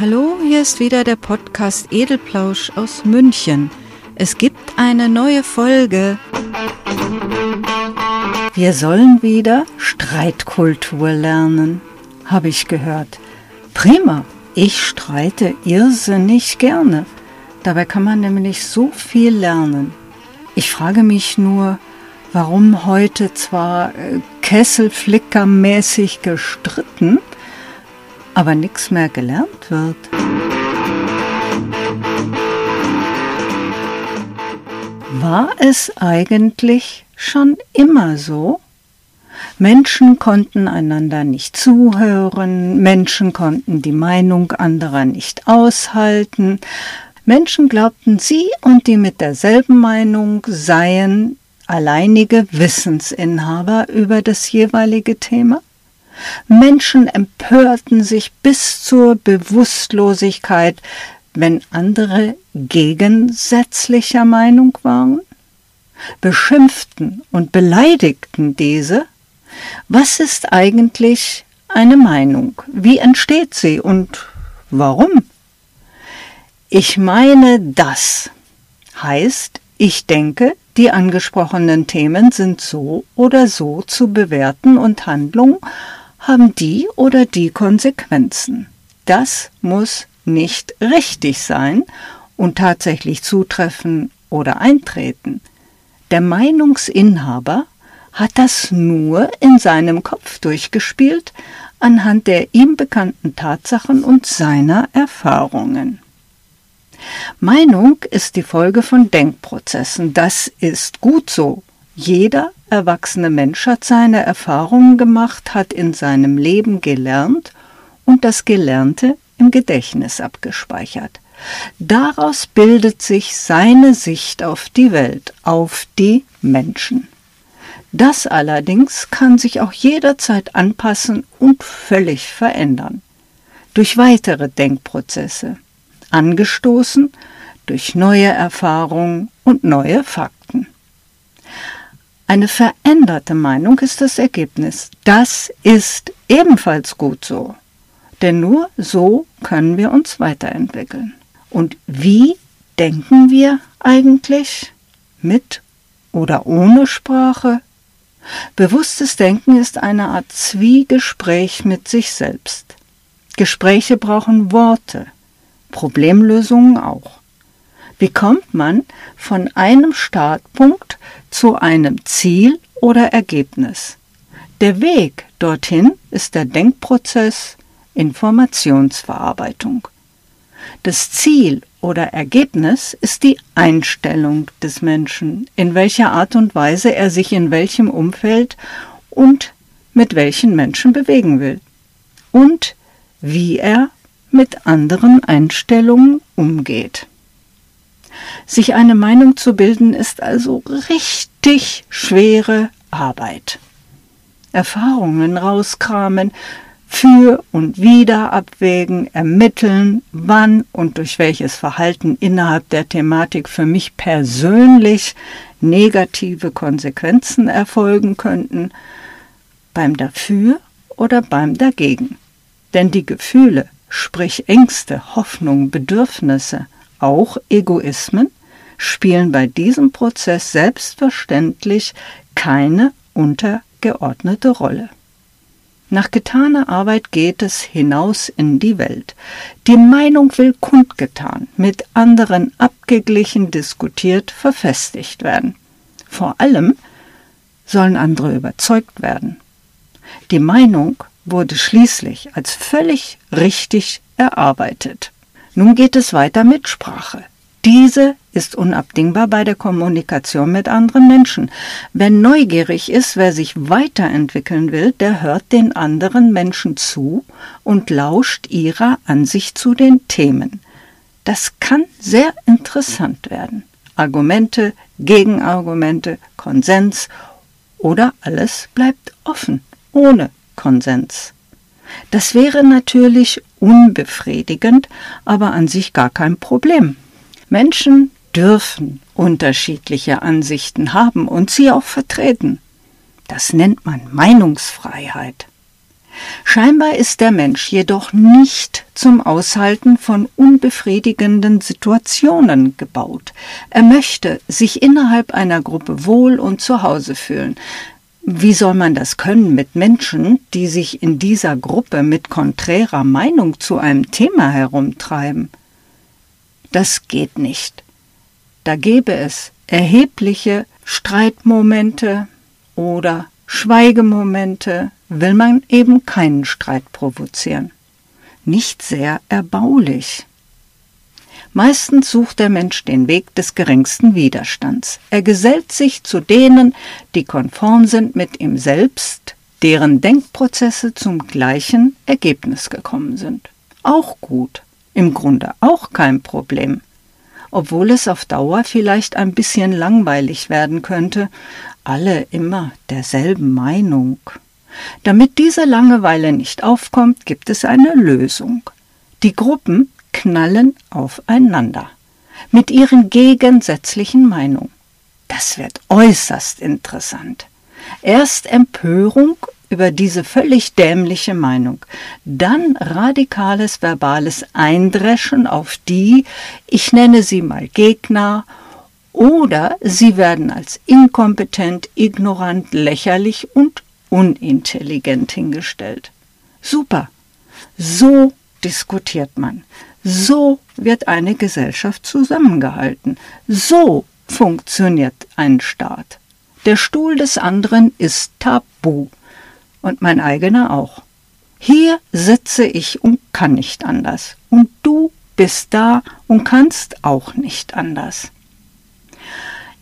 Hallo, hier ist wieder der Podcast Edelplausch aus München. Es gibt eine neue Folge. Wir sollen wieder Streitkultur lernen, habe ich gehört. Prima, ich streite irrsinnig gerne. Dabei kann man nämlich so viel lernen. Ich frage mich nur, warum heute zwar äh, kesselflickermäßig gestritten, aber nichts mehr gelernt wird. War es eigentlich schon immer so? Menschen konnten einander nicht zuhören, Menschen konnten die Meinung anderer nicht aushalten, Menschen glaubten, sie und die mit derselben Meinung seien alleinige Wissensinhaber über das jeweilige Thema. Menschen empörten sich bis zur Bewusstlosigkeit, wenn andere gegensätzlicher Meinung waren, beschimpften und beleidigten diese. Was ist eigentlich eine Meinung? Wie entsteht sie und warum? Ich meine das heißt, ich denke, die angesprochenen Themen sind so oder so zu bewerten und Handlung haben die oder die Konsequenzen. Das muss nicht richtig sein und tatsächlich zutreffen oder eintreten. Der Meinungsinhaber hat das nur in seinem Kopf durchgespielt anhand der ihm bekannten Tatsachen und seiner Erfahrungen. Meinung ist die Folge von Denkprozessen. Das ist gut so. Jeder erwachsene Mensch hat seine Erfahrungen gemacht, hat in seinem Leben gelernt und das Gelernte im Gedächtnis abgespeichert. Daraus bildet sich seine Sicht auf die Welt, auf die Menschen. Das allerdings kann sich auch jederzeit anpassen und völlig verändern. Durch weitere Denkprozesse, angestoßen durch neue Erfahrungen und neue Fakten. Eine veränderte Meinung ist das Ergebnis. Das ist ebenfalls gut so. Denn nur so können wir uns weiterentwickeln. Und wie denken wir eigentlich? Mit oder ohne Sprache? Bewusstes Denken ist eine Art Zwiegespräch mit sich selbst. Gespräche brauchen Worte, Problemlösungen auch. Wie kommt man von einem Startpunkt zu einem Ziel oder Ergebnis? Der Weg dorthin ist der Denkprozess Informationsverarbeitung. Das Ziel oder Ergebnis ist die Einstellung des Menschen, in welcher Art und Weise er sich in welchem Umfeld und mit welchen Menschen bewegen will und wie er mit anderen Einstellungen umgeht. Sich eine Meinung zu bilden ist also richtig schwere Arbeit. Erfahrungen rauskramen, für und wieder abwägen, ermitteln, wann und durch welches Verhalten innerhalb der Thematik für mich persönlich negative Konsequenzen erfolgen könnten, beim Dafür oder beim Dagegen. Denn die Gefühle, sprich Ängste, Hoffnung, Bedürfnisse, auch Egoismen, spielen bei diesem Prozess selbstverständlich keine untergeordnete Rolle. Nach getaner Arbeit geht es hinaus in die Welt. Die Meinung will kundgetan, mit anderen abgeglichen, diskutiert, verfestigt werden. Vor allem sollen andere überzeugt werden. Die Meinung wurde schließlich als völlig richtig erarbeitet. Nun geht es weiter mit Sprache. Diese ist unabdingbar bei der Kommunikation mit anderen Menschen. Wer neugierig ist, wer sich weiterentwickeln will, der hört den anderen Menschen zu und lauscht ihrer Ansicht zu den Themen. Das kann sehr interessant werden. Argumente, Gegenargumente, Konsens oder alles bleibt offen, ohne Konsens. Das wäre natürlich unbefriedigend, aber an sich gar kein Problem. Menschen dürfen unterschiedliche Ansichten haben und sie auch vertreten. Das nennt man Meinungsfreiheit. Scheinbar ist der Mensch jedoch nicht zum Aushalten von unbefriedigenden Situationen gebaut. Er möchte sich innerhalb einer Gruppe wohl und zu Hause fühlen. Wie soll man das können mit Menschen, die sich in dieser Gruppe mit konträrer Meinung zu einem Thema herumtreiben? Das geht nicht. Da gäbe es erhebliche Streitmomente oder Schweigemomente, will man eben keinen Streit provozieren. Nicht sehr erbaulich. Meistens sucht der Mensch den Weg des geringsten Widerstands. Er gesellt sich zu denen, die konform sind mit ihm selbst, deren Denkprozesse zum gleichen Ergebnis gekommen sind. Auch gut, im Grunde auch kein Problem, obwohl es auf Dauer vielleicht ein bisschen langweilig werden könnte, alle immer derselben Meinung. Damit diese Langeweile nicht aufkommt, gibt es eine Lösung. Die Gruppen knallen aufeinander mit ihren gegensätzlichen Meinungen. Das wird äußerst interessant. Erst Empörung über diese völlig dämliche Meinung, dann radikales verbales Eindreschen auf die, ich nenne sie mal Gegner, oder sie werden als inkompetent, ignorant, lächerlich und unintelligent hingestellt. Super. So diskutiert man. So wird eine Gesellschaft zusammengehalten. So funktioniert ein Staat. Der Stuhl des anderen ist tabu und mein eigener auch. Hier sitze ich und kann nicht anders. Und du bist da und kannst auch nicht anders.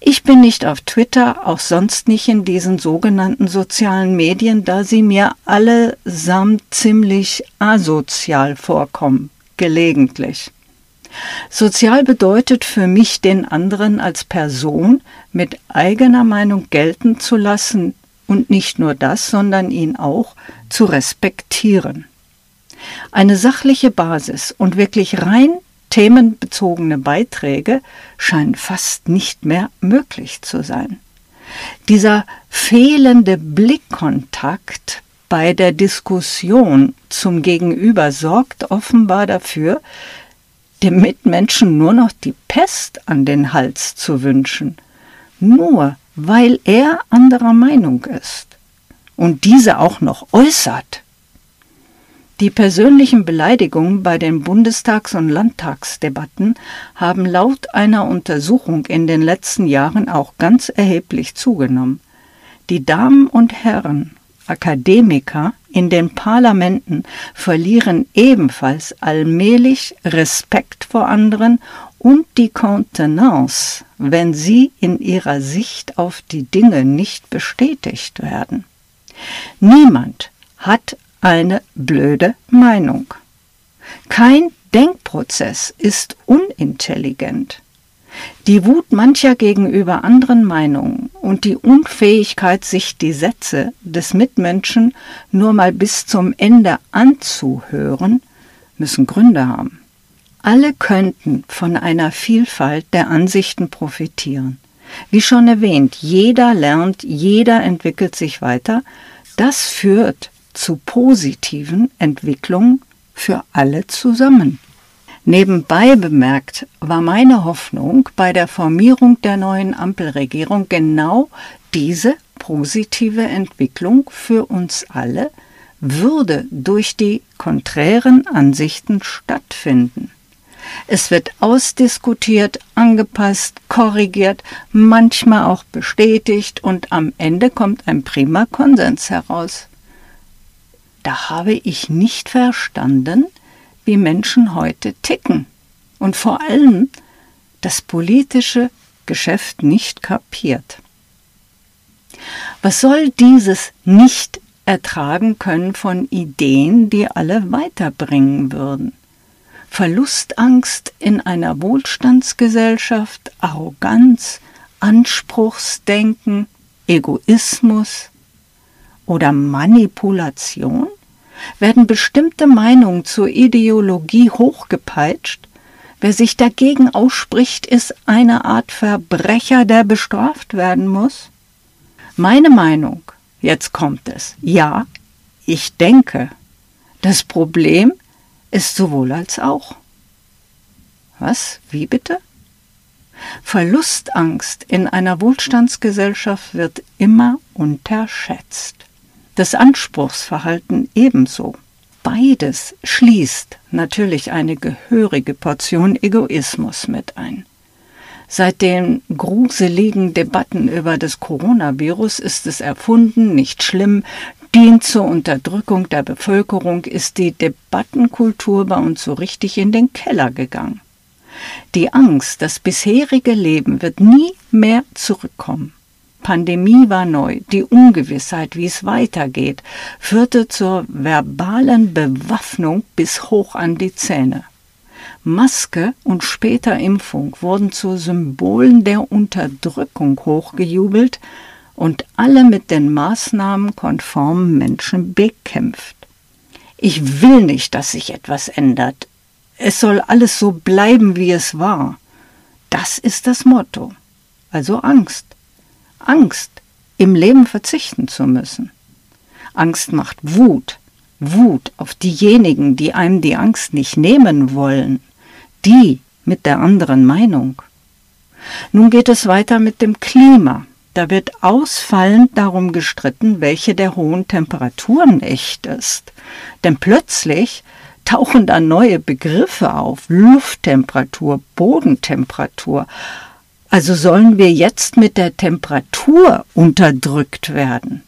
Ich bin nicht auf Twitter, auch sonst nicht in diesen sogenannten sozialen Medien, da sie mir allesamt ziemlich asozial vorkommen, gelegentlich. Sozial bedeutet für mich, den anderen als Person mit eigener Meinung gelten zu lassen und nicht nur das, sondern ihn auch zu respektieren. Eine sachliche Basis und wirklich rein themenbezogene Beiträge scheinen fast nicht mehr möglich zu sein. Dieser fehlende Blickkontakt bei der Diskussion zum Gegenüber sorgt offenbar dafür, dem Mitmenschen nur noch die Pest an den Hals zu wünschen, nur weil er anderer Meinung ist und diese auch noch äußert. Die persönlichen Beleidigungen bei den Bundestags- und Landtagsdebatten haben laut einer Untersuchung in den letzten Jahren auch ganz erheblich zugenommen. Die Damen und Herren, Akademiker in den Parlamenten verlieren ebenfalls allmählich Respekt vor anderen und die Kontenance, wenn sie in ihrer Sicht auf die Dinge nicht bestätigt werden. Niemand hat eine blöde Meinung. Kein Denkprozess ist unintelligent. Die Wut mancher gegenüber anderen Meinungen und die Unfähigkeit, sich die Sätze des Mitmenschen nur mal bis zum Ende anzuhören, müssen Gründe haben. Alle könnten von einer Vielfalt der Ansichten profitieren. Wie schon erwähnt, jeder lernt, jeder entwickelt sich weiter. Das führt zu positiven Entwicklungen für alle zusammen. Nebenbei bemerkt war meine Hoffnung bei der Formierung der neuen Ampelregierung genau diese positive Entwicklung für uns alle würde durch die konträren Ansichten stattfinden. Es wird ausdiskutiert, angepasst, korrigiert, manchmal auch bestätigt und am Ende kommt ein prima Konsens heraus da habe ich nicht verstanden, wie Menschen heute ticken und vor allem das politische Geschäft nicht kapiert. Was soll dieses nicht ertragen können von Ideen, die alle weiterbringen würden? Verlustangst in einer Wohlstandsgesellschaft, Arroganz, Anspruchsdenken, Egoismus oder Manipulation? werden bestimmte Meinungen zur Ideologie hochgepeitscht, wer sich dagegen ausspricht, ist eine Art Verbrecher, der bestraft werden muss? Meine Meinung, jetzt kommt es, ja, ich denke. Das Problem ist sowohl als auch. Was? Wie bitte? Verlustangst in einer Wohlstandsgesellschaft wird immer unterschätzt. Das Anspruchsverhalten ebenso. Beides schließt natürlich eine gehörige Portion Egoismus mit ein. Seit den gruseligen Debatten über das Coronavirus ist es erfunden, nicht schlimm, dient zur Unterdrückung der Bevölkerung, ist die Debattenkultur bei uns so richtig in den Keller gegangen. Die Angst, das bisherige Leben wird nie mehr zurückkommen. Pandemie war neu, die Ungewissheit, wie es weitergeht, führte zur verbalen Bewaffnung bis hoch an die Zähne. Maske und später Impfung wurden zu Symbolen der Unterdrückung hochgejubelt und alle mit den Maßnahmen konformen Menschen bekämpft. Ich will nicht, dass sich etwas ändert. Es soll alles so bleiben, wie es war. Das ist das Motto. Also Angst. Angst, im Leben verzichten zu müssen. Angst macht Wut. Wut auf diejenigen, die einem die Angst nicht nehmen wollen die mit der anderen Meinung. Nun geht es weiter mit dem Klima. Da wird ausfallend darum gestritten, welche der hohen Temperaturen echt ist. Denn plötzlich tauchen da neue Begriffe auf. Lufttemperatur, Bodentemperatur. Also sollen wir jetzt mit der Temperatur unterdrückt werden.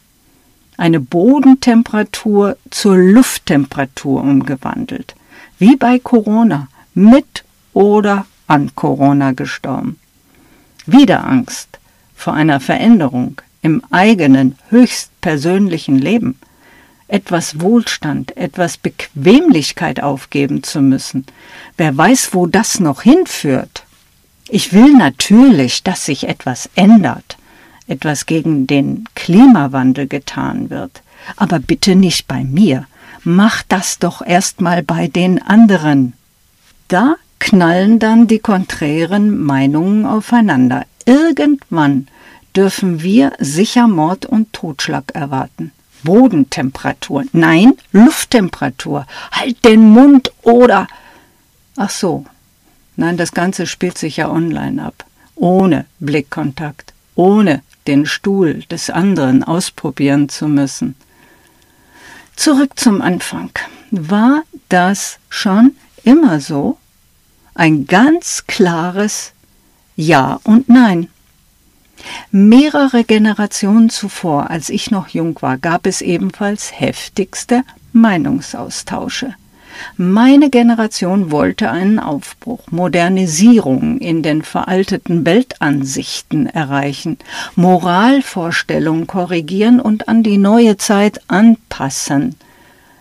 Eine Bodentemperatur zur Lufttemperatur umgewandelt. Wie bei Corona. Mit oder an Corona gestorben. Wieder Angst vor einer Veränderung im eigenen, höchstpersönlichen Leben, etwas Wohlstand, etwas Bequemlichkeit aufgeben zu müssen. Wer weiß, wo das noch hinführt. Ich will natürlich, dass sich etwas ändert, etwas gegen den Klimawandel getan wird, aber bitte nicht bei mir. Mach das doch erst mal bei den anderen. Da knallen dann die konträren Meinungen aufeinander. Irgendwann dürfen wir sicher Mord und Totschlag erwarten. Bodentemperatur. Nein, Lufttemperatur. Halt den Mund oder. Ach so. Nein, das Ganze spielt sich ja online ab. Ohne Blickkontakt. Ohne den Stuhl des anderen ausprobieren zu müssen. Zurück zum Anfang. War das schon immer so? ein ganz klares Ja und Nein. Mehrere Generationen zuvor, als ich noch jung war, gab es ebenfalls heftigste Meinungsaustausche. Meine Generation wollte einen Aufbruch, Modernisierung in den veralteten Weltansichten erreichen, Moralvorstellungen korrigieren und an die neue Zeit anpassen –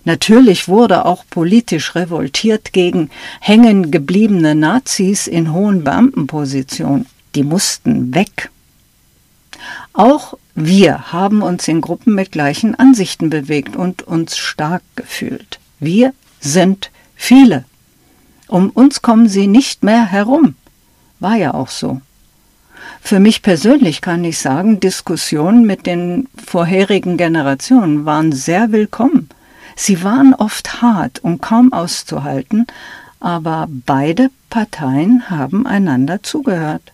Natürlich wurde auch politisch revoltiert gegen hängen gebliebene Nazis in hohen Beamtenpositionen. Die mussten weg. Auch wir haben uns in Gruppen mit gleichen Ansichten bewegt und uns stark gefühlt. Wir sind viele. Um uns kommen sie nicht mehr herum. War ja auch so. Für mich persönlich kann ich sagen, Diskussionen mit den vorherigen Generationen waren sehr willkommen. Sie waren oft hart und kaum auszuhalten, aber beide Parteien haben einander zugehört.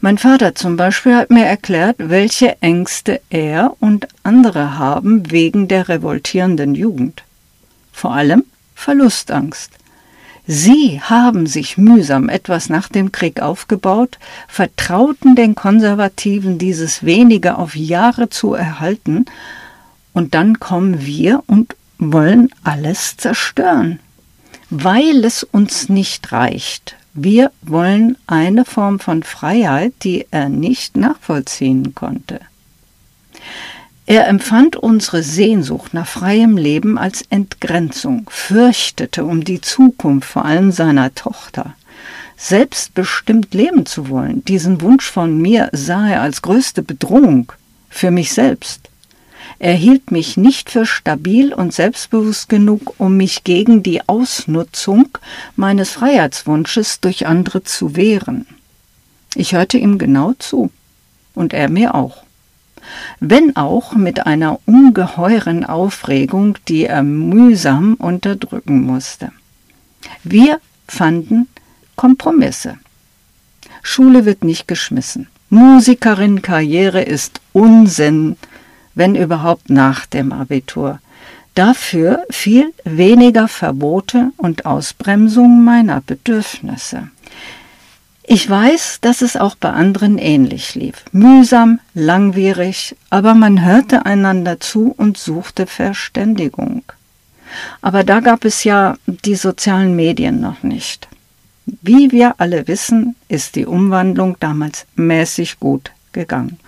Mein Vater zum Beispiel hat mir erklärt, welche Ängste er und andere haben wegen der revoltierenden Jugend. Vor allem Verlustangst. Sie haben sich mühsam etwas nach dem Krieg aufgebaut, vertrauten den Konservativen dieses wenige auf Jahre zu erhalten und dann kommen wir und wollen alles zerstören, weil es uns nicht reicht. Wir wollen eine Form von Freiheit, die er nicht nachvollziehen konnte. Er empfand unsere Sehnsucht nach freiem Leben als Entgrenzung, fürchtete um die Zukunft vor allem seiner Tochter. Selbstbestimmt leben zu wollen, diesen Wunsch von mir sah er als größte Bedrohung für mich selbst. Er hielt mich nicht für stabil und selbstbewusst genug, um mich gegen die Ausnutzung meines Freiheitswunsches durch andere zu wehren. Ich hörte ihm genau zu, und er mir auch. wenn auch mit einer ungeheuren Aufregung, die er mühsam unterdrücken musste. Wir fanden Kompromisse. Schule wird nicht geschmissen. Musikerin-Karriere ist Unsinn, wenn überhaupt nach dem Abitur. Dafür viel weniger Verbote und Ausbremsung meiner Bedürfnisse. Ich weiß, dass es auch bei anderen ähnlich lief. Mühsam, langwierig, aber man hörte einander zu und suchte Verständigung. Aber da gab es ja die sozialen Medien noch nicht. Wie wir alle wissen, ist die Umwandlung damals mäßig gut gegangen.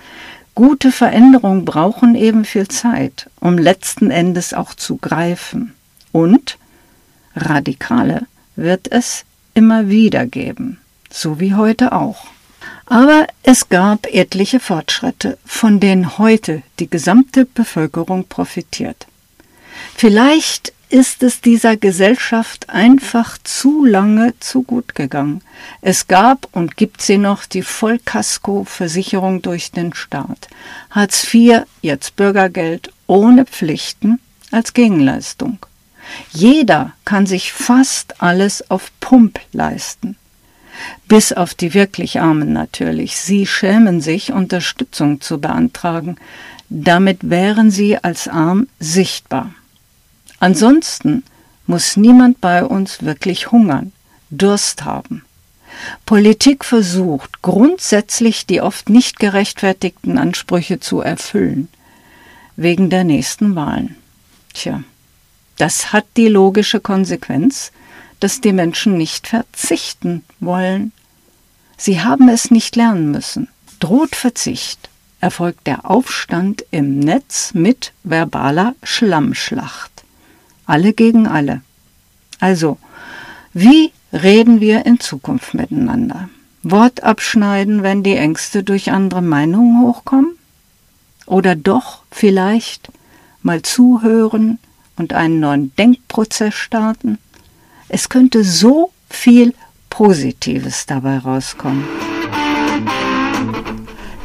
Gute Veränderungen brauchen eben viel Zeit, um letzten Endes auch zu greifen. Und radikale wird es immer wieder geben so wie heute auch. Aber es gab etliche Fortschritte, von denen heute die gesamte Bevölkerung profitiert. Vielleicht ist es dieser Gesellschaft einfach zu lange zu gut gegangen. Es gab und gibt sie noch die Vollkasko-Versicherung durch den Staat. Hartz IV, jetzt Bürgergeld, ohne Pflichten als Gegenleistung. Jeder kann sich fast alles auf Pump leisten. Bis auf die wirklich Armen natürlich. Sie schämen sich, Unterstützung zu beantragen. Damit wären sie als arm sichtbar. Ansonsten muss niemand bei uns wirklich hungern, Durst haben. Politik versucht grundsätzlich die oft nicht gerechtfertigten Ansprüche zu erfüllen, wegen der nächsten Wahlen. Tja, das hat die logische Konsequenz, dass die Menschen nicht verzichten wollen. Sie haben es nicht lernen müssen. Droht Verzicht, erfolgt der Aufstand im Netz mit verbaler Schlammschlacht. Alle gegen alle. Also, wie reden wir in Zukunft miteinander? Wort abschneiden, wenn die Ängste durch andere Meinungen hochkommen? Oder doch vielleicht mal zuhören und einen neuen Denkprozess starten? Es könnte so viel Positives dabei rauskommen.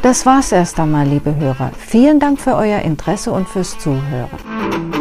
Das war's erst einmal, liebe Hörer. Vielen Dank für euer Interesse und fürs Zuhören.